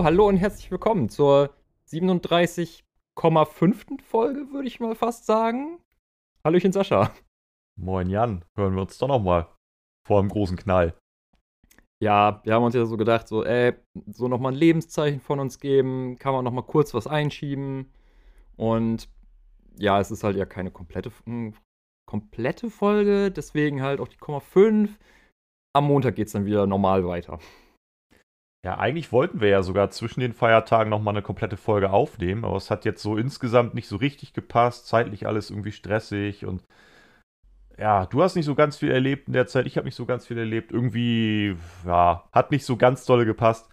Hallo und herzlich willkommen zur 37,5. Folge, würde ich mal fast sagen. Hallöchen Sascha. Moin Jan, hören wir uns doch nochmal vor dem großen Knall. Ja, wir haben uns ja so gedacht, so, ey, so nochmal ein Lebenszeichen von uns geben, kann man nochmal kurz was einschieben. Und ja, es ist halt ja keine komplette, hm, komplette Folge, deswegen halt auch die Komma 5. Am Montag geht es dann wieder normal weiter. Ja, eigentlich wollten wir ja sogar zwischen den Feiertagen nochmal eine komplette Folge aufnehmen, aber es hat jetzt so insgesamt nicht so richtig gepasst, zeitlich alles irgendwie stressig und ja, du hast nicht so ganz viel erlebt in der Zeit, ich habe nicht so ganz viel erlebt. Irgendwie, ja, hat nicht so ganz dolle gepasst.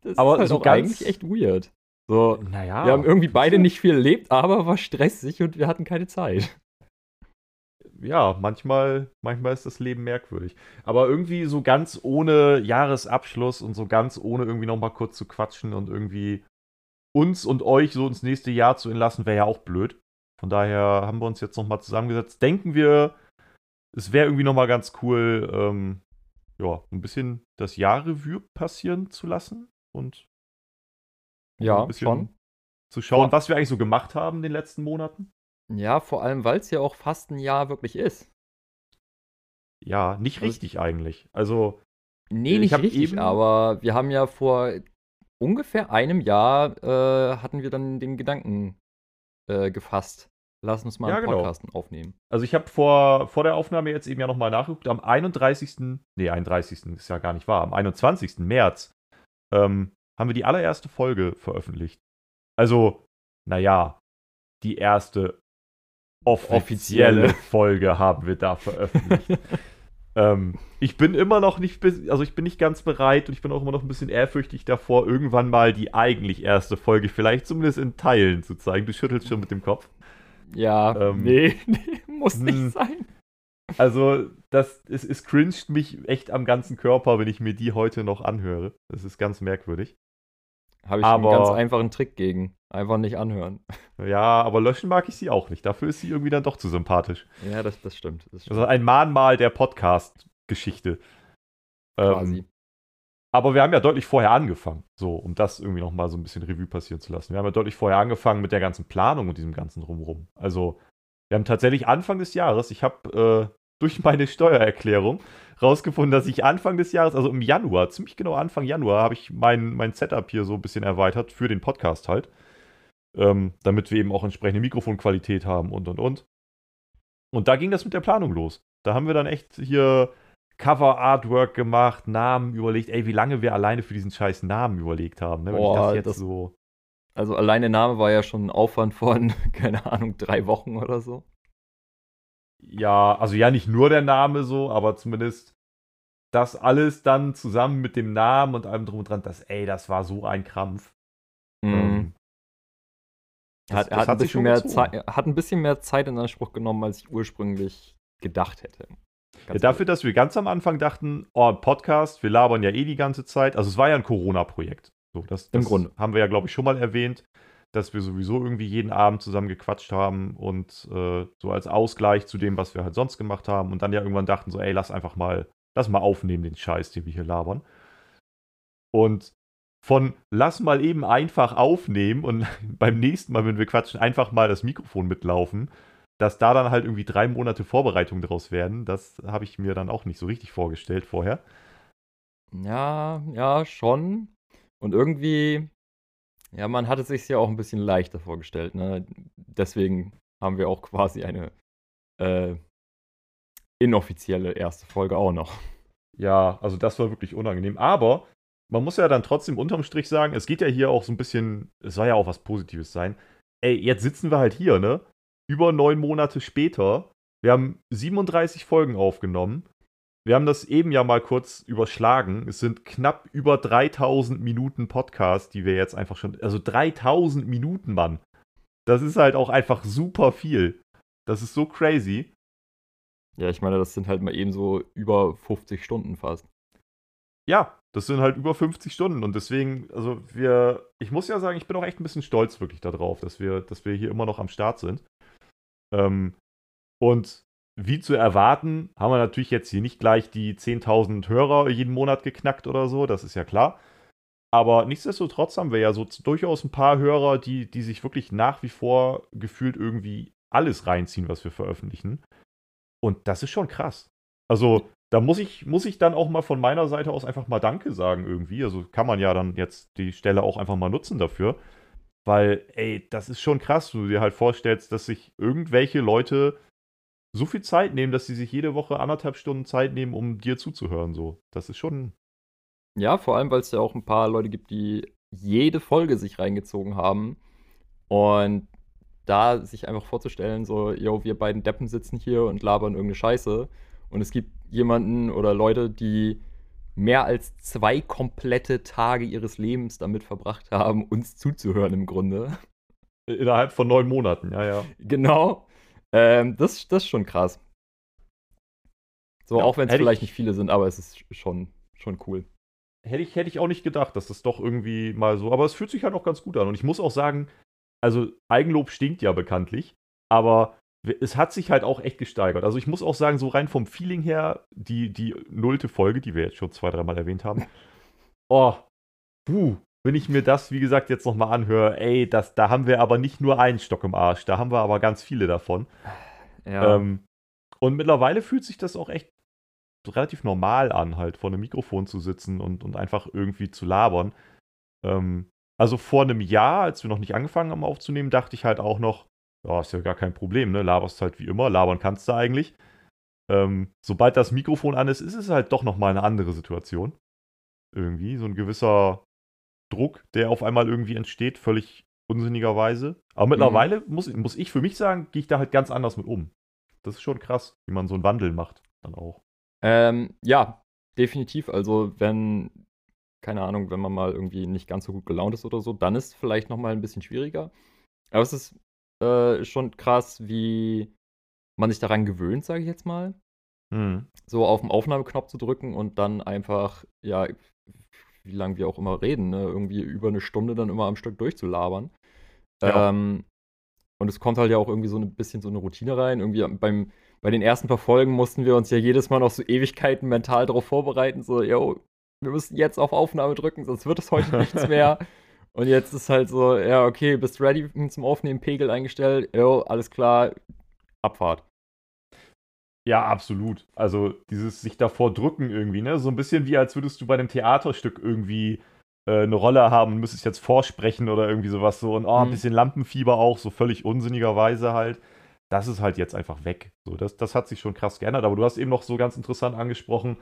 Das aber ist halt so auch eigentlich echt weird. So, naja, wir haben irgendwie beide nicht viel erlebt, aber war stressig und wir hatten keine Zeit ja, manchmal, manchmal ist das Leben merkwürdig. Aber irgendwie so ganz ohne Jahresabschluss und so ganz ohne irgendwie nochmal kurz zu quatschen und irgendwie uns und euch so ins nächste Jahr zu entlassen, wäre ja auch blöd. Von daher haben wir uns jetzt nochmal zusammengesetzt. Denken wir, es wäre irgendwie nochmal ganz cool, ähm, ja, ein bisschen das Jahrrevue passieren zu lassen und ja, ein bisschen schon. zu schauen, was wir eigentlich so gemacht haben in den letzten Monaten. Ja, vor allem, weil es ja auch fast ein Jahr wirklich ist. Ja, nicht also, richtig eigentlich. Also. Nee, nicht richtig, aber wir haben ja vor ungefähr einem Jahr äh, hatten wir dann den Gedanken äh, gefasst. Lass uns mal ja, einen genau. Podcast genau. aufnehmen. Also ich habe vor, vor der Aufnahme jetzt eben ja nochmal nachgeguckt. Am 31. Nee, 31. ist ja gar nicht wahr. Am 21. März ähm, haben wir die allererste Folge veröffentlicht. Also, naja, die erste offizielle Folge haben wir da veröffentlicht. ähm, ich bin immer noch nicht, also ich bin nicht ganz bereit und ich bin auch immer noch ein bisschen ehrfürchtig davor, irgendwann mal die eigentlich erste Folge vielleicht zumindest in Teilen zu zeigen. Du schüttelst schon mit dem Kopf. Ja, ähm, nee, nee, muss nicht hm. sein. Also, das es, es cringed mich echt am ganzen Körper, wenn ich mir die heute noch anhöre. Das ist ganz merkwürdig. Habe ich aber, einen ganz einfachen Trick gegen. Einfach nicht anhören. Ja, aber löschen mag ich sie auch nicht. Dafür ist sie irgendwie dann doch zu sympathisch. Ja, das, das stimmt. Das stimmt. Also ein Mahnmal der Podcast-Geschichte. Quasi. Ähm, aber wir haben ja deutlich vorher angefangen, so, um das irgendwie nochmal so ein bisschen Revue passieren zu lassen. Wir haben ja deutlich vorher angefangen mit der ganzen Planung und diesem ganzen Drumherum. Also, wir haben tatsächlich Anfang des Jahres, ich habe äh, durch meine Steuererklärung rausgefunden, dass ich Anfang des Jahres, also im Januar, ziemlich genau Anfang Januar, habe ich mein, mein Setup hier so ein bisschen erweitert für den Podcast halt. Ähm, damit wir eben auch entsprechende Mikrofonqualität haben und und und. Und da ging das mit der Planung los. Da haben wir dann echt hier Cover-Artwork gemacht, Namen überlegt. Ey, wie lange wir alleine für diesen scheiß Namen überlegt haben. Ne? Boah, das jetzt das, so. Also alleine Name war ja schon ein Aufwand von, keine Ahnung, drei Wochen oder so. Ja, also ja, nicht nur der Name so, aber zumindest das alles dann zusammen mit dem Namen und allem drum und dran, das, ey, das war so ein Krampf. Mhm. Ähm, hat, das, hat, ein bisschen mehr Zeit, hat ein bisschen mehr Zeit in Anspruch genommen, als ich ursprünglich gedacht hätte. Ja, dafür, dass wir ganz am Anfang dachten, oh, Podcast, wir labern ja eh die ganze Zeit. Also es war ja ein Corona-Projekt. So, das, das Im Grunde. haben wir ja, glaube ich, schon mal erwähnt dass wir sowieso irgendwie jeden Abend zusammen gequatscht haben und äh, so als Ausgleich zu dem, was wir halt sonst gemacht haben und dann ja irgendwann dachten so, ey, lass einfach mal, lass mal aufnehmen den Scheiß, den wir hier labern. Und von lass mal eben einfach aufnehmen und beim nächsten Mal, wenn wir quatschen, einfach mal das Mikrofon mitlaufen, dass da dann halt irgendwie drei Monate Vorbereitung draus werden, das habe ich mir dann auch nicht so richtig vorgestellt vorher. Ja, ja, schon. Und irgendwie ja, man hatte sich ja auch ein bisschen leichter vorgestellt. Ne? Deswegen haben wir auch quasi eine äh, inoffizielle erste Folge auch noch. Ja, also das war wirklich unangenehm. Aber man muss ja dann trotzdem unterm Strich sagen, es geht ja hier auch so ein bisschen, es soll ja auch was Positives sein. Ey, jetzt sitzen wir halt hier, ne? Über neun Monate später. Wir haben 37 Folgen aufgenommen. Wir haben das eben ja mal kurz überschlagen. Es sind knapp über 3000 Minuten Podcast, die wir jetzt einfach schon. Also 3000 Minuten, Mann. Das ist halt auch einfach super viel. Das ist so crazy. Ja, ich meine, das sind halt mal eben so über 50 Stunden fast. Ja, das sind halt über 50 Stunden und deswegen, also wir, ich muss ja sagen, ich bin auch echt ein bisschen stolz wirklich darauf, dass wir, dass wir hier immer noch am Start sind. Ähm, und wie zu erwarten, haben wir natürlich jetzt hier nicht gleich die 10.000 Hörer jeden Monat geknackt oder so, das ist ja klar. Aber nichtsdestotrotz haben wir ja so durchaus ein paar Hörer, die, die sich wirklich nach wie vor gefühlt irgendwie alles reinziehen, was wir veröffentlichen. Und das ist schon krass. Also, da muss ich, muss ich dann auch mal von meiner Seite aus einfach mal Danke sagen irgendwie. Also kann man ja dann jetzt die Stelle auch einfach mal nutzen dafür. Weil, ey, das ist schon krass, du dir halt vorstellst, dass sich irgendwelche Leute so viel Zeit nehmen, dass sie sich jede Woche anderthalb Stunden Zeit nehmen, um dir zuzuhören. So, das ist schon. Ja, vor allem, weil es ja auch ein paar Leute gibt, die jede Folge sich reingezogen haben. Und da sich einfach vorzustellen, so, yo, wir beiden Deppen sitzen hier und labern irgendeine Scheiße. Und es gibt jemanden oder Leute, die mehr als zwei komplette Tage ihres Lebens damit verbracht haben, uns zuzuhören im Grunde. Innerhalb von neun Monaten, ja, ja. Genau. Ähm, das, das ist schon krass. So, ja, auch wenn es vielleicht ich, nicht viele sind, aber es ist schon, schon cool. Hätte ich, hätte ich auch nicht gedacht, dass das doch irgendwie mal so. Aber es fühlt sich halt auch ganz gut an. Und ich muss auch sagen, also Eigenlob stinkt ja bekanntlich, aber es hat sich halt auch echt gesteigert. Also ich muss auch sagen, so rein vom Feeling her, die, die nullte Folge, die wir jetzt schon zwei, dreimal erwähnt haben, oh, puh, wenn ich mir das, wie gesagt, jetzt nochmal anhöre, ey, das, da haben wir aber nicht nur einen Stock im Arsch, da haben wir aber ganz viele davon. Ja. Ähm, und mittlerweile fühlt sich das auch echt relativ normal an, halt vor einem Mikrofon zu sitzen und, und einfach irgendwie zu labern. Ähm, also vor einem Jahr, als wir noch nicht angefangen haben aufzunehmen, dachte ich halt auch noch, ja, ist ja gar kein Problem, ne? Laberst halt wie immer, labern kannst du eigentlich. Ähm, sobald das Mikrofon an ist, ist es halt doch nochmal eine andere Situation. Irgendwie, so ein gewisser Druck, der auf einmal irgendwie entsteht, völlig unsinnigerweise. Aber mittlerweile mhm. muss, muss ich für mich sagen, gehe ich da halt ganz anders mit um. Das ist schon krass, wie man so einen Wandel macht, dann auch. Ähm, ja, definitiv. Also, wenn, keine Ahnung, wenn man mal irgendwie nicht ganz so gut gelaunt ist oder so, dann ist es vielleicht nochmal ein bisschen schwieriger. Aber es ist äh, schon krass, wie man sich daran gewöhnt, sage ich jetzt mal. Mhm. So auf den Aufnahmeknopf zu drücken und dann einfach, ja, wie lange wir auch immer reden, ne? irgendwie über eine Stunde dann immer am Stück durchzulabern. Ja. Ähm, und es kommt halt ja auch irgendwie so ein bisschen so eine Routine rein. Irgendwie beim, bei den ersten paar Folgen mussten wir uns ja jedes Mal noch so Ewigkeiten mental darauf vorbereiten, so, yo, wir müssen jetzt auf Aufnahme drücken, sonst wird es heute nichts mehr. Und jetzt ist halt so, ja, okay, bist ready zum Aufnehmen, Pegel eingestellt, jo, alles klar, Abfahrt. Ja, absolut. Also dieses sich davor drücken irgendwie, ne? So ein bisschen wie als würdest du bei einem Theaterstück irgendwie äh, eine Rolle haben und müsstest jetzt vorsprechen oder irgendwie sowas so und oh, ein mhm. bisschen Lampenfieber auch, so völlig unsinnigerweise halt. Das ist halt jetzt einfach weg. So, das, das hat sich schon krass geändert. Aber du hast eben noch so ganz interessant angesprochen,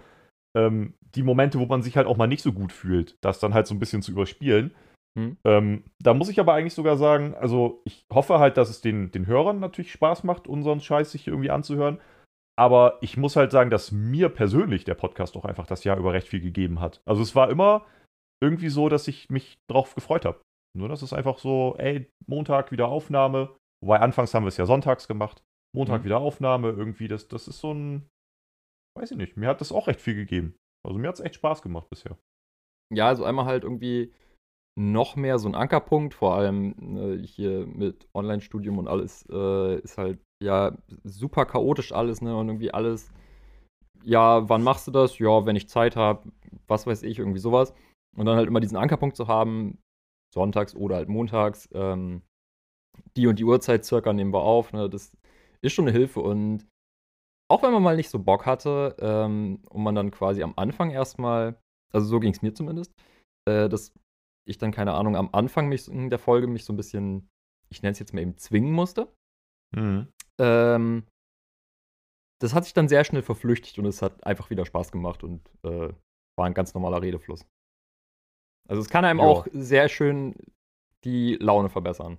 ähm, die Momente, wo man sich halt auch mal nicht so gut fühlt, das dann halt so ein bisschen zu überspielen. Hm. Ähm, da muss ich aber eigentlich sogar sagen, also ich hoffe halt, dass es den, den Hörern natürlich Spaß macht, unseren Scheiß sich irgendwie anzuhören. Aber ich muss halt sagen, dass mir persönlich der Podcast auch einfach das Jahr über recht viel gegeben hat. Also es war immer irgendwie so, dass ich mich drauf gefreut habe. Nur das ist einfach so, ey, Montag wieder Aufnahme. Wobei anfangs haben wir es ja sonntags gemacht. Montag mhm. wieder Aufnahme, irgendwie, das, das ist so ein, weiß ich nicht, mir hat das auch recht viel gegeben. Also mir hat es echt Spaß gemacht bisher. Ja, also einmal halt irgendwie noch mehr so ein Ankerpunkt, vor allem äh, hier mit Online-Studium und alles, äh, ist halt ja super chaotisch alles, ne? Und irgendwie alles, ja, wann machst du das? Ja, wenn ich Zeit habe, was weiß ich, irgendwie sowas. Und dann halt immer diesen Ankerpunkt zu haben, sonntags oder halt montags, ähm, die und die Uhrzeit circa nehmen wir auf, ne? Das ist schon eine Hilfe und auch wenn man mal nicht so Bock hatte ähm, und man dann quasi am Anfang erstmal, also so ging es mir zumindest, äh, das ich dann, keine Ahnung, am Anfang mich der Folge mich so ein bisschen, ich nenne es jetzt mal eben, zwingen musste. Mhm. Ähm, das hat sich dann sehr schnell verflüchtigt und es hat einfach wieder Spaß gemacht und äh, war ein ganz normaler Redefluss. Also es kann einem jo. auch sehr schön die Laune verbessern.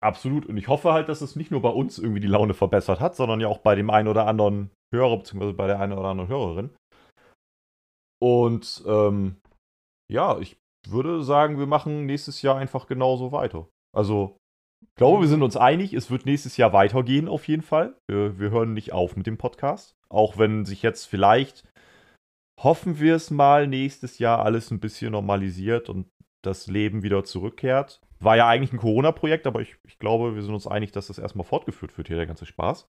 Absolut. Und ich hoffe halt, dass es nicht nur bei uns irgendwie die Laune verbessert hat, sondern ja auch bei dem einen oder anderen Hörer, beziehungsweise bei der einen oder anderen Hörerin. Und ähm, ja, ich würde sagen, wir machen nächstes Jahr einfach genauso weiter. Also, ich glaube, wir sind uns einig, es wird nächstes Jahr weitergehen auf jeden Fall. Wir, wir hören nicht auf mit dem Podcast. Auch wenn sich jetzt vielleicht, hoffen wir es mal, nächstes Jahr alles ein bisschen normalisiert und das Leben wieder zurückkehrt. War ja eigentlich ein Corona-Projekt, aber ich, ich glaube, wir sind uns einig, dass das erstmal fortgeführt wird hier, der ganze Spaß.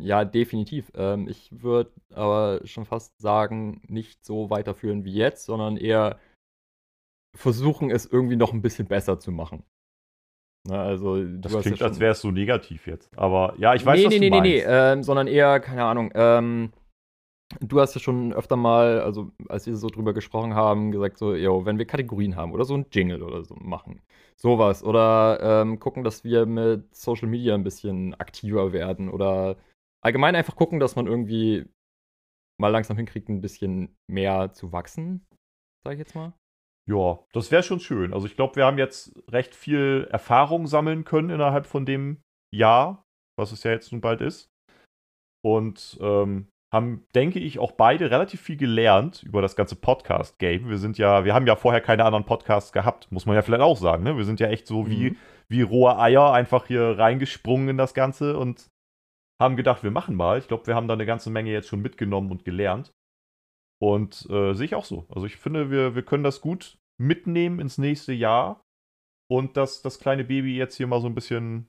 Ja, definitiv. Ähm, ich würde aber schon fast sagen, nicht so weiterführen wie jetzt, sondern eher versuchen es irgendwie noch ein bisschen besser zu machen. Na, also, das klingt, ja als wäre es so negativ jetzt. Aber ja, ich weiß, nee, was nee, du nee, meinst. Nee, nee, ähm, sondern eher, keine Ahnung, ähm, du hast ja schon öfter mal, also als wir so drüber gesprochen haben, gesagt so, yo, wenn wir Kategorien haben oder so ein Jingle oder so machen. Sowas. Oder ähm, gucken, dass wir mit Social Media ein bisschen aktiver werden. Oder allgemein einfach gucken, dass man irgendwie mal langsam hinkriegt, ein bisschen mehr zu wachsen, sag ich jetzt mal. Ja, das wäre schon schön. Also ich glaube, wir haben jetzt recht viel Erfahrung sammeln können innerhalb von dem Jahr, was es ja jetzt nun bald ist. Und ähm, haben, denke ich, auch beide relativ viel gelernt über das ganze Podcast-Game. Wir sind ja, wir haben ja vorher keine anderen Podcasts gehabt, muss man ja vielleicht auch sagen. Ne? Wir sind ja echt so wie, mhm. wie rohe Eier einfach hier reingesprungen in das Ganze und haben gedacht, wir machen mal. Ich glaube, wir haben da eine ganze Menge jetzt schon mitgenommen und gelernt. Und äh, sehe ich auch so. Also ich finde, wir, wir können das gut mitnehmen ins nächste Jahr und das, das kleine Baby jetzt hier mal so ein bisschen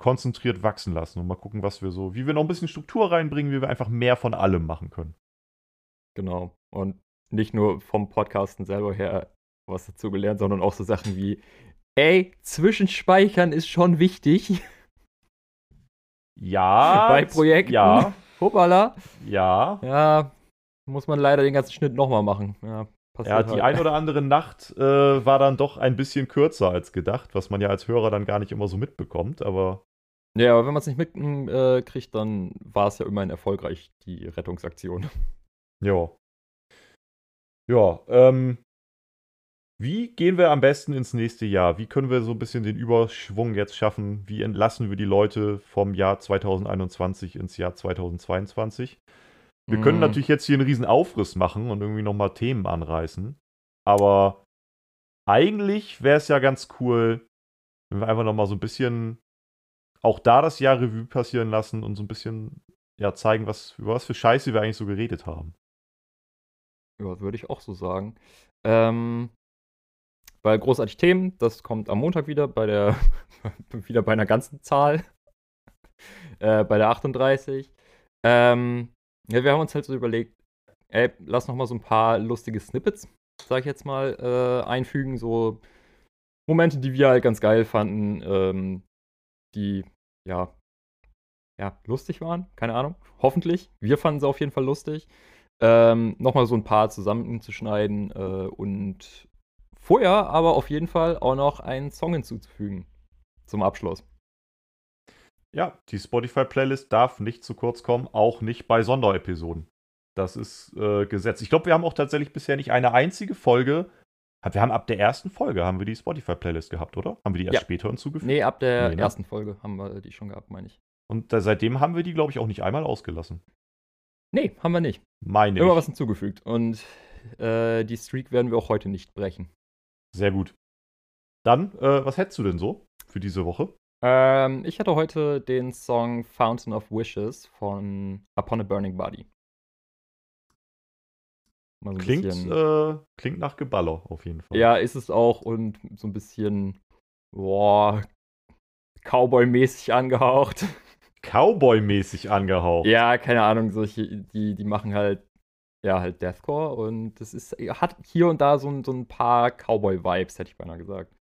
konzentriert wachsen lassen und mal gucken, was wir so, wie wir noch ein bisschen Struktur reinbringen, wie wir einfach mehr von allem machen können. Genau. Und nicht nur vom Podcasten selber her was dazu gelernt, sondern auch so Sachen wie, ey, Zwischenspeichern ist schon wichtig. Ja. Bei Projekten. Ja. Hoppala. Ja. Ja, muss man leider den ganzen Schnitt nochmal machen. Ja, ja die halt. ein oder andere Nacht äh, war dann doch ein bisschen kürzer als gedacht, was man ja als Hörer dann gar nicht immer so mitbekommt, aber. Ja, aber wenn man es nicht mitkriegt, äh, dann war es ja immerhin erfolgreich, die Rettungsaktion. Ja. Ja, ähm, wie gehen wir am besten ins nächste Jahr? Wie können wir so ein bisschen den Überschwung jetzt schaffen? Wie entlassen wir die Leute vom Jahr 2021 ins Jahr 2022? Wir können mhm. natürlich jetzt hier einen riesen Aufriss machen und irgendwie nochmal Themen anreißen. Aber eigentlich wäre es ja ganz cool, wenn wir einfach nochmal so ein bisschen auch da das Jahr Revue passieren lassen und so ein bisschen ja, zeigen, was, über was für Scheiße wir eigentlich so geredet haben. Ja, würde ich auch so sagen. Ähm, weil großartig Themen, das kommt am Montag wieder bei der, wieder bei einer ganzen Zahl. äh, bei der 38. Ähm, ja, wir haben uns halt so überlegt, ey, lass noch mal so ein paar lustige Snippets, sag ich jetzt mal, äh, einfügen. So Momente, die wir halt ganz geil fanden, ähm, die, ja, ja, lustig waren. Keine Ahnung. Hoffentlich. Wir fanden sie auf jeden Fall lustig. Ähm, Nochmal so ein paar zusammenzuschneiden äh, und Vorher aber auf jeden Fall auch noch einen Song hinzuzufügen. Zum Abschluss. Ja, die Spotify-Playlist darf nicht zu kurz kommen, auch nicht bei Sonderepisoden. Das ist äh, Gesetz. Ich glaube, wir haben auch tatsächlich bisher nicht eine einzige Folge. Wir haben ab der ersten Folge haben wir die Spotify-Playlist gehabt, oder? Haben wir die erst ja. später hinzugefügt? Nee, ab der nee, ne? ersten Folge haben wir die schon gehabt, meine ich. Und da, seitdem haben wir die, glaube ich, auch nicht einmal ausgelassen. Nee, haben wir nicht. Meine Immer ich. was hinzugefügt. Und äh, die Streak werden wir auch heute nicht brechen. Sehr gut. Dann, äh, was hättest du denn so für diese Woche? Ähm, ich hatte heute den Song Fountain of Wishes von Upon a Burning Body. So klingt, äh, klingt nach Geballer auf jeden Fall. Ja, ist es auch und so ein bisschen, boah, Cowboy-mäßig angehaucht. Cowboy-mäßig angehaucht? Ja, keine Ahnung, solche, die, die machen halt ja, halt Deathcore und das ist, hat hier und da so, so ein paar Cowboy-Vibes, hätte ich beinahe gesagt.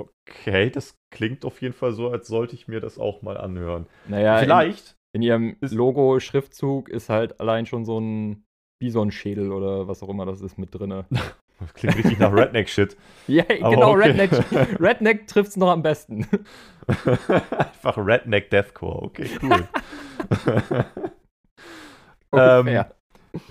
Okay, das klingt auf jeden Fall so, als sollte ich mir das auch mal anhören. Naja, vielleicht. In, in ihrem Logo-Schriftzug ist halt allein schon so ein Bison-Schädel oder was auch immer das ist mit drin. Das klingt richtig nach Redneck-Shit. ja, genau, okay. Redneck. Redneck trifft es noch am besten. Einfach Redneck Deathcore, okay, cool. okay, ähm,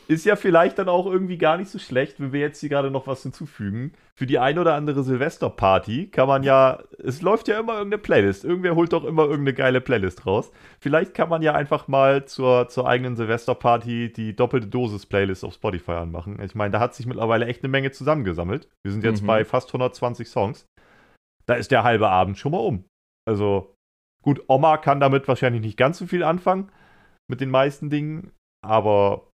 ist ja vielleicht dann auch irgendwie gar nicht so schlecht, wenn wir jetzt hier gerade noch was hinzufügen. Für die ein oder andere Silvesterparty kann man ja, es läuft ja immer irgendeine Playlist. Irgendwer holt doch immer irgendeine geile Playlist raus. Vielleicht kann man ja einfach mal zur, zur eigenen Silvesterparty die doppelte Dosis-Playlist auf Spotify anmachen. Ich meine, da hat sich mittlerweile echt eine Menge zusammengesammelt. Wir sind jetzt mhm. bei fast 120 Songs. Da ist der halbe Abend schon mal um. Also, gut, Oma kann damit wahrscheinlich nicht ganz so viel anfangen mit den meisten Dingen, aber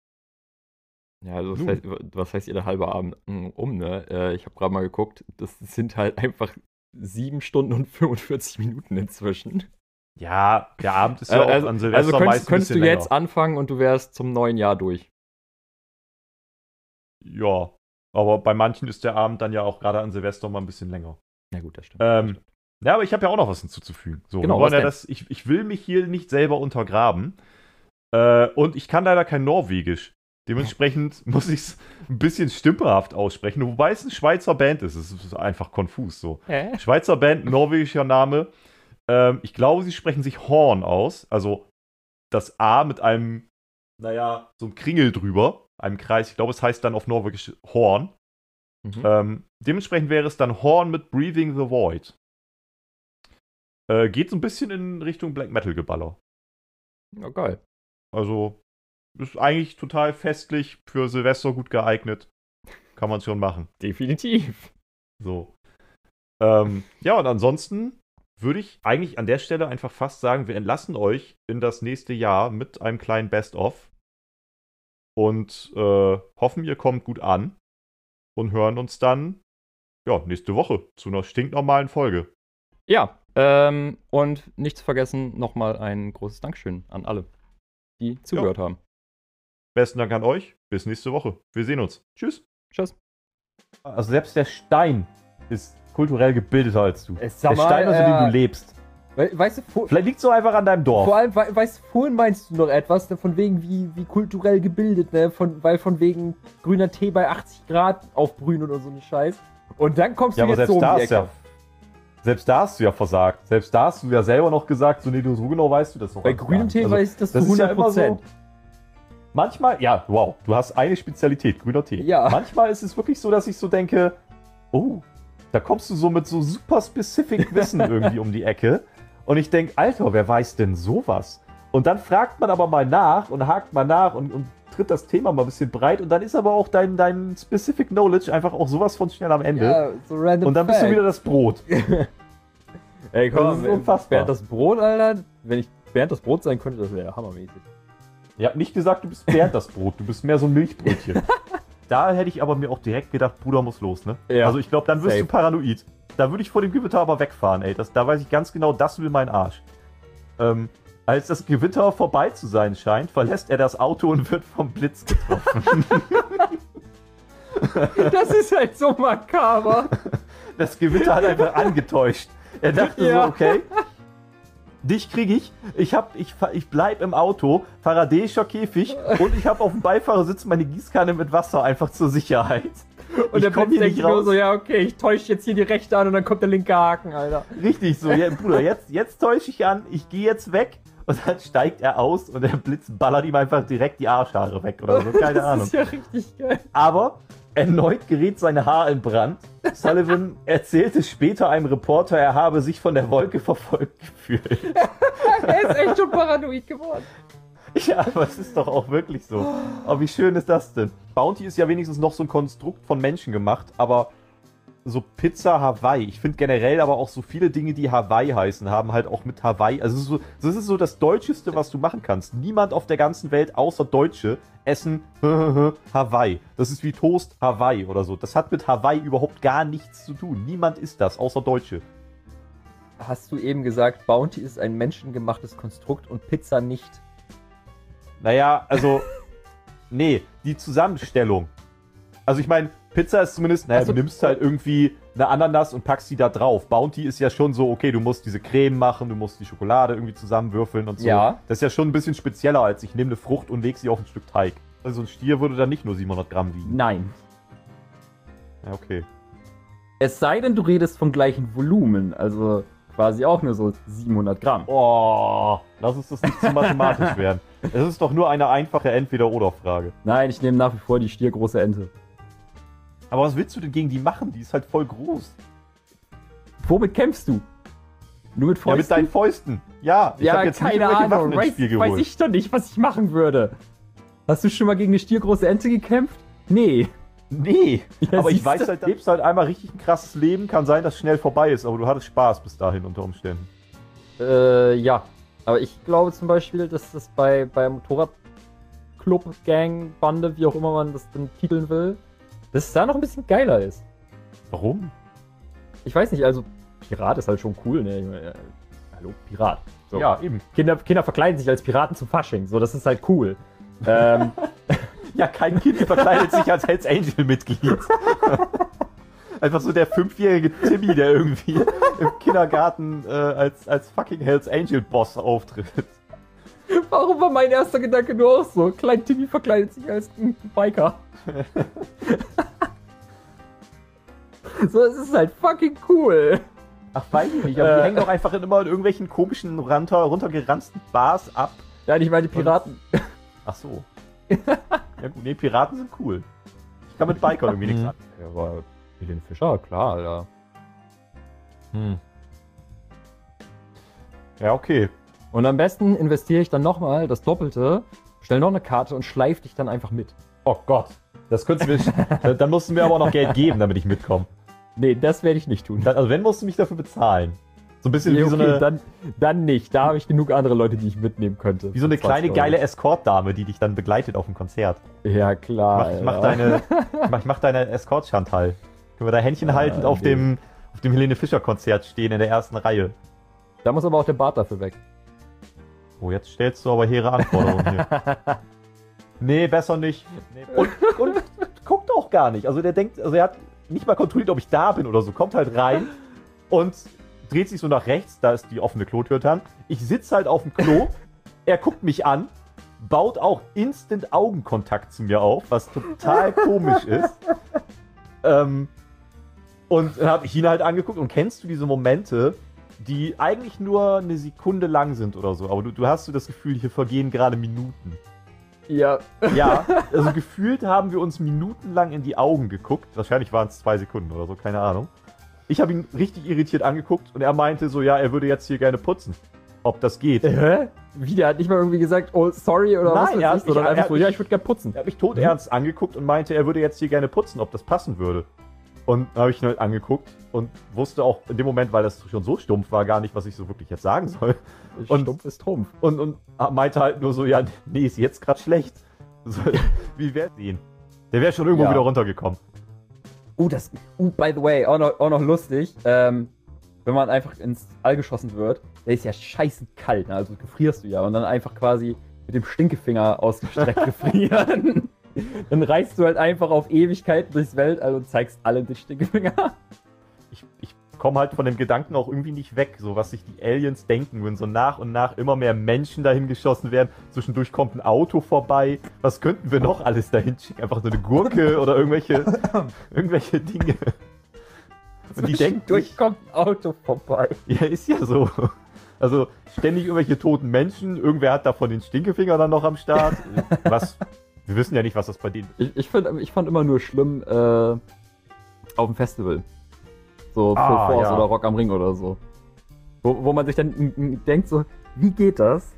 ja, also was, heißt, was heißt ihr der halbe Abend hm, um, ne? Äh, ich habe gerade mal geguckt, das sind halt einfach sieben Stunden und 45 Minuten inzwischen. Ja, der Abend ist ja äh, auch also, an Silvester Also könntest, könntest du länger. jetzt anfangen und du wärst zum neuen Jahr durch. Ja, Aber bei manchen ist der Abend dann ja auch gerade an Silvester mal ein bisschen länger. Ja, gut, das stimmt. Ähm, ja, aber ich habe ja auch noch was hinzuzufügen. So, Genau, ja das, ich, ich will mich hier nicht selber untergraben. Äh, und ich kann leider kein Norwegisch. Dementsprechend muss ich es ein bisschen stümperhaft aussprechen, wobei es eine Schweizer Band ist. Es ist einfach konfus so. Hä? Schweizer Band, norwegischer Name. Ähm, ich glaube, sie sprechen sich Horn aus. Also das A mit einem, naja, so einem Kringel drüber, einem Kreis. Ich glaube, es heißt dann auf Norwegisch Horn. Mhm. Ähm, dementsprechend wäre es dann Horn mit Breathing the Void. Äh, geht so ein bisschen in Richtung Black Metal Geballer. Ja, geil. Also ist eigentlich total festlich für Silvester gut geeignet. Kann man schon machen. Definitiv. So. Ähm, ja, und ansonsten würde ich eigentlich an der Stelle einfach fast sagen, wir entlassen euch in das nächste Jahr mit einem kleinen Best-of. Und äh, hoffen, ihr kommt gut an. Und hören uns dann ja, nächste Woche zu einer stinknormalen Folge. Ja, ähm, und nicht zu vergessen, nochmal ein großes Dankeschön an alle, die zugehört haben. Besten Dank an euch. Bis nächste Woche. Wir sehen uns. Tschüss. Tschüss. Also selbst der Stein ist kulturell gebildeter als du. Es, sag mal, also äh, lebst. We weißt du, vor, Vielleicht liegt es so einfach an deinem Dorf. vor allem, we weißt du, vorhin meinst du noch etwas, ne, von wegen wie, wie kulturell gebildet, ne, von, weil von wegen grüner Tee bei 80 Grad aufbrühen oder so ein Scheiß. Und dann kommst Ja, du aber jetzt selbst so um da die ist ja. Ecke. Selbst da hast du ja versagt. Selbst da hast du ja selber noch gesagt, so nee, du so genau weißt du das noch. Bei grünem. Tee Also, weiß ich das, das zu ist ja 100%. immer so. Manchmal, ja, wow, du hast eine Spezialität, grüner Tee. Ja. Manchmal ist es wirklich so, dass ich so denke, oh, da kommst du so mit so super specific Wissen irgendwie um die Ecke. Und ich denke, Alter, wer weiß denn sowas? Und dann fragt man aber mal nach und hakt mal nach und, und tritt das Thema mal ein bisschen breit und dann ist aber auch dein, dein Specific Knowledge einfach auch sowas von schnell am Ende. Ja, so random und dann bist du Fact. wieder das Brot. Ey, Das komm, ist unfassbar. Bernd das Brot, Alter. Wenn ich Bernd das Brot sein könnte, das wäre hammermäßig. Ich habe nicht gesagt, du bist Bernd das Brot, du bist mehr so ein Milchbrötchen. da hätte ich aber mir auch direkt gedacht, Bruder muss los, ne? Ja, also ich glaube, dann wirst safe. du paranoid. Da würde ich vor dem Gewitter aber wegfahren, ey. Das, da weiß ich ganz genau, das will mein Arsch. Ähm, als das Gewitter vorbei zu sein scheint, verlässt er das Auto und wird vom Blitz getroffen. Das ist halt so makaber. das Gewitter hat einfach angetäuscht. Er dachte Ja. so, okay, dich kriege ich. Ich, hab, ich, ich bleib im Auto, faradäischer Käfig und ich habe auf dem Beifahrersitz meine Gießkanne mit Wasser einfach zur Sicherheit. Und ich der komm Blitz hier denkt nicht raus. so, ja, okay, ich täusche jetzt hier die rechte an und dann kommt der linke Haken, Alter. Richtig so, ja, Bruder, jetzt, jetzt täusche ich an, ich gehe jetzt weg und dann steigt er aus und der Blitz ballert ihm einfach direkt die Arschhaare weg oder so, keine das Ahnung. ist ja richtig geil. Aber erneut gerät sein Haar in Brand. Sullivan erzählte später einem Reporter, er habe sich von der Wolke verfolgt gefühlt. Er ist echt schon paranoid geworden. Ja, aber es ist doch auch wirklich so. Aber wie schön ist das denn? Bounty ist ja wenigstens noch so ein Konstrukt von Menschen gemacht, aber so Pizza Hawaii. Ich finde generell aber auch so viele Dinge, die Hawaii heißen, haben halt auch mit Hawaii. Also es ist so, das ist so das Deutscheste, was du machen kannst. Niemand auf der ganzen Welt außer Deutsche essen Hawaii. Das ist wie Toast Hawaii oder so. Das hat mit Hawaii überhaupt gar nichts zu tun. Niemand isst das, außer Deutsche. Hast du eben gesagt, Bounty ist ein menschengemachtes Konstrukt und Pizza nicht? Naja, also, nee, die Zusammenstellung. Also ich meine, Pizza ist zumindest, naja, Ach so. du nimmst halt irgendwie eine Ananas und packst die da drauf. Bounty ist ja schon so, okay, du musst diese Creme machen, du musst die Schokolade irgendwie zusammenwürfeln und so. Ja. Das ist ja schon ein bisschen spezieller als ich nehme eine Frucht und leg sie auf ein Stück Teig. Also ein Stier würde dann nicht nur 700 Gramm wiegen. Nein. Ja, okay. Es sei denn, du redest vom gleichen Volumen, also quasi auch nur so 700 Gramm. Oh, lass uns das nicht zu mathematisch werden. Es ist doch nur eine einfache Entweder-Oder-Frage. Nein, ich nehme nach wie vor die stiergroße Ente. Aber was willst du denn gegen die machen? Die ist halt voll groß. Womit kämpfst du? Nur mit Ja, Fäusten? mit deinen Fäusten. Ja, ich ja, hab jetzt nicht keine irgendwelche Ahnung. Waffen ins Weiß, Spiel weiß geholt. ich doch nicht, was ich machen würde. Hast du schon mal gegen eine stiergroße Ente gekämpft? Nee. Nee, Ja, aber ich weiß halt, du lebst halt einmal richtig ein krasses Leben. Kann sein, dass es schnell vorbei ist, aber du hattest Spaß bis dahin unter Umständen. Äh, ja. Aber ich glaube zum Beispiel, dass das bei, bei Motorradclub, Gang, Bande, wie auch immer man das denn titeln will, dass es da noch ein bisschen geiler ist. Warum? Ich weiß nicht, also Pirat ist halt schon cool, ne? Ich meine, äh, hallo, Pirat. So. Ja, eben. Kinder, Kinder verkleiden sich als Piraten zum Fasching, so, das ist halt cool. ähm, Ja, kein Kind verkleidet sich als Hells Angel-Mitglied. Einfach so der fünfjährige Timmy, der irgendwie im Kindergarten äh, als, als fucking Hells Angel-Boss auftritt. Warum war mein erster Gedanke nur auch so? Klein Timmy verkleidet sich als ein Biker. so, es ist halt fucking cool. Ach, weiß ich nicht, aber die Äh. hängen doch einfach immer in irgendwelchen komischen, runter, runtergeranzten Bars ab. Ja, ich meine die Piraten. Ach so. ja gut, nee, Piraten sind cool. Ich kann mit Bikern irgendwie nichts Mhm. an. Ja, aber Helene Fischer, klar, Alter. Hm. Ja, okay. Und am besten investiere ich dann nochmal das Doppelte, stell noch eine Karte und schleif dich dann einfach mit. Oh Gott. Das könntest du mir, dann musst du mir aber auch noch Geld geben, damit ich mitkomme. Nee, das werde ich nicht tun. Dann, also wenn, musst du mich dafür bezahlen. So ein bisschen Nee, wie, so okay, eine, dann, dann nicht. Da habe ich genug andere Leute, die ich mitnehmen könnte. wie so eine 20 kleine Euro. geile Escort-Dame, die dich dann begleitet auf dem Konzert. Ja, Ich klar. mach, ich mach deine, ich mach, ich mach deine Escort-Chantal. Können wir da Händchen Ah, haltend auf nee. dem, auf dem Helene Fischer-Konzert stehen in der ersten Reihe. Da muss aber auch der Bart dafür weg. Oh, jetzt stellst du aber hehre Anforderungen hier. Nee, besser nicht. Und, und guckt auch gar nicht. Also der denkt, also er hat nicht mal kontrolliert, ob ich da bin oder so. Kommt halt rein und dreht sich so nach rechts. Da ist die offene Klotür dran. Ich sitze halt auf dem Klo. er guckt mich an, baut auch instant Augenkontakt zu mir auf, was total komisch ist. Ähm, und dann habe ich ihn halt angeguckt und kennst du diese Momente, die eigentlich nur eine Sekunde lang sind oder so, aber du, du hast so das Gefühl, hier vergehen gerade Minuten. Ja. Ja, also gefühlt haben wir uns minutenlang in die Augen geguckt. Wahrscheinlich waren es zwei Sekunden oder so, keine Ahnung. Ich habe ihn richtig irritiert angeguckt und er meinte so, ja, er würde jetzt hier gerne putzen. Ob das geht. Hä? Wie, der hat nicht mal irgendwie gesagt, oh, sorry oder Nein, was weiß ich, sondern er einfach so, ja, ich würde gerne putzen. Er hat mich todernst angeguckt und meinte, er würde jetzt hier gerne putzen, ob das passen würde. Und habe ich ihn halt angeguckt und wusste auch in dem Moment, weil das schon so stumpf war, gar nicht, was ich so wirklich jetzt sagen soll. Und- Stumpf ist Trumpf. Und, und meinte halt nur so, ja, nee, ist jetzt gerade schlecht. So, wie wär's sehen? Der wäre schon irgendwo Ja. wieder runtergekommen. Uh, das, uh, by the way, auch noch, auch noch lustig, ähm, wenn man einfach ins All geschossen wird, der ist ja scheiße kalt, ne? also gefrierst du ja und dann einfach quasi mit dem Stinkefinger ausgestreckt gefrieren. dann reist du halt einfach auf Ewigkeit durchs Weltall und zeigst alle den Stinkefinger. Ich, ich komme halt von dem Gedanken auch irgendwie nicht weg, so was sich die Aliens denken, wenn so nach und nach immer mehr Menschen dahin geschossen werden. Zwischendurch kommt ein Auto vorbei. Was könnten wir noch alles dahin schicken? Einfach so eine Gurke oder irgendwelche, irgendwelche Dinge. Und die denken, durch kommt ein Auto vorbei. Ja, ist ja so. Also ständig irgendwelche toten Menschen, irgendwer hat davon den Stinkefinger dann noch am Start. Was? Wir wissen ja nicht, was das bei denen Ich, ich, find, ich fand immer nur schlimm äh, auf dem Festival. So Full Ah, Force ja. oder Rock am Ring oder so. Wo, wo man sich dann denkt so, wie geht das,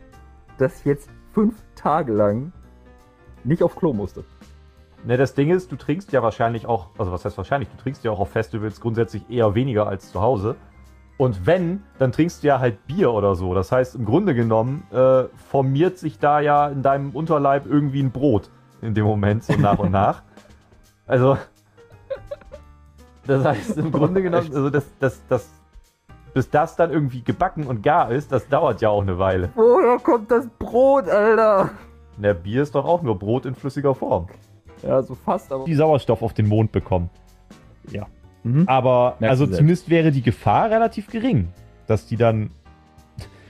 dass ich jetzt fünf Tage lang nicht auf Klo musste? Ne, das Ding ist, du trinkst ja wahrscheinlich auch, also was heißt wahrscheinlich, du trinkst ja auch auf Festivals grundsätzlich eher weniger als zu Hause. Und wenn, dann trinkst du ja halt Bier oder so. Das heißt, im Grunde genommen äh, formiert sich da ja in deinem Unterleib irgendwie ein Brot in dem Moment, so nach und nach. Also, das heißt, im Grunde genommen, also das, das, das, bis das dann irgendwie gebacken und gar ist, das dauert ja auch eine Weile. Woher kommt das Brot, Alter? Der Bier ist doch auch nur Brot in flüssiger Form. Ja, so fast, aber. Die Sauerstoff auf den Mond bekommen. Ja. Mhm. Aber Merkst also zumindest wäre die Gefahr relativ gering, dass die dann.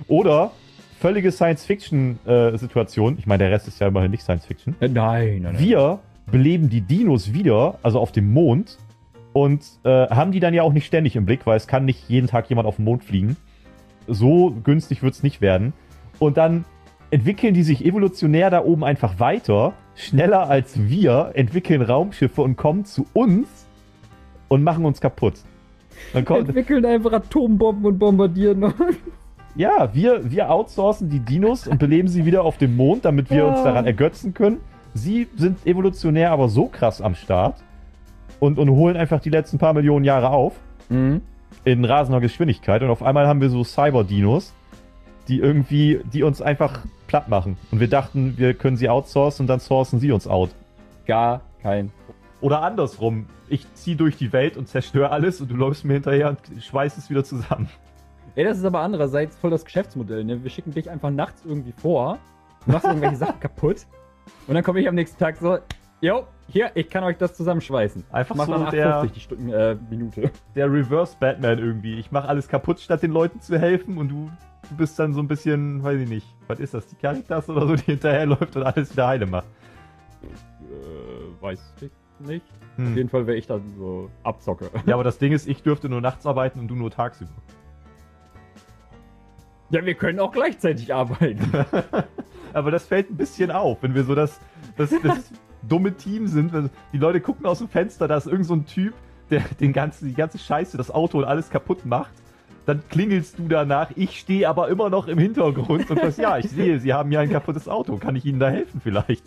Oder völlige Science-Fiction-Situation. ich meine, der Rest ist ja immerhin nicht Science-Fiction. Äh, Nein, nein, nein. Wir beleben die Dinos wieder, also auf dem Mond, und äh, haben die dann ja auch nicht ständig im Blick, weil es kann nicht jeden Tag jemand auf den Mond fliegen. So günstig wird es nicht werden. Und dann entwickeln die sich evolutionär da oben einfach weiter, schneller als wir, entwickeln Raumschiffe und kommen zu uns und machen uns kaputt. Dann kommt, entwickeln einfach Atombomben und bombardieren. Ja, wir, wir outsourcen die Dinos und beleben sie wieder auf dem Mond, damit wir uns Ah. daran ergötzen können. Sie sind evolutionär aber so krass am Start und, und holen einfach die letzten paar Millionen Jahre auf mhm. in rasender Geschwindigkeit. Und auf einmal haben wir so Cyber-Dinos, die irgendwie, die uns einfach platt machen. Und wir dachten, wir können sie outsourcen und dann sourcen sie uns out. Gar kein. Oder andersrum, ich ziehe durch die Welt und zerstöre alles und du läufst mir hinterher und schweißt es wieder zusammen. Ey, das ist aber andererseits voll das Geschäftsmodell, ne? Wir schicken dich einfach nachts irgendwie vor, du machst irgendwelche Sachen kaputt und dann komme ich am nächsten Tag so, Jo, hier, ich kann euch das zusammenschweißen. Einfach Mach so dann der, 8,50 die Stunden, äh, Minute. der Reverse Batman irgendwie. Ich mache alles kaputt, statt den Leuten zu helfen und du, du bist dann so ein bisschen, weiß ich nicht, was ist das, die Caritas oder so, die hinterherläuft und alles wieder heile macht. Äh, weiß ich nicht. Auf Hm. jeden Fall wäre ich dann so Abzocke. Ja, aber das Ding ist, ich dürfte nur nachts arbeiten und du nur tagsüber. Ja, wir können auch gleichzeitig arbeiten. aber das fällt ein bisschen auf, wenn wir so das, das, das dumme Team sind. Die Leute gucken aus dem Fenster, da ist irgend so ein Typ, der den ganzen, die ganze Scheiße, das Auto und alles kaputt macht. Dann klingelst du danach, ich stehe aber immer noch im Hintergrund und sagst, ja, ich sehe, Sie haben hier ein kaputtes Auto, kann ich Ihnen da helfen vielleicht?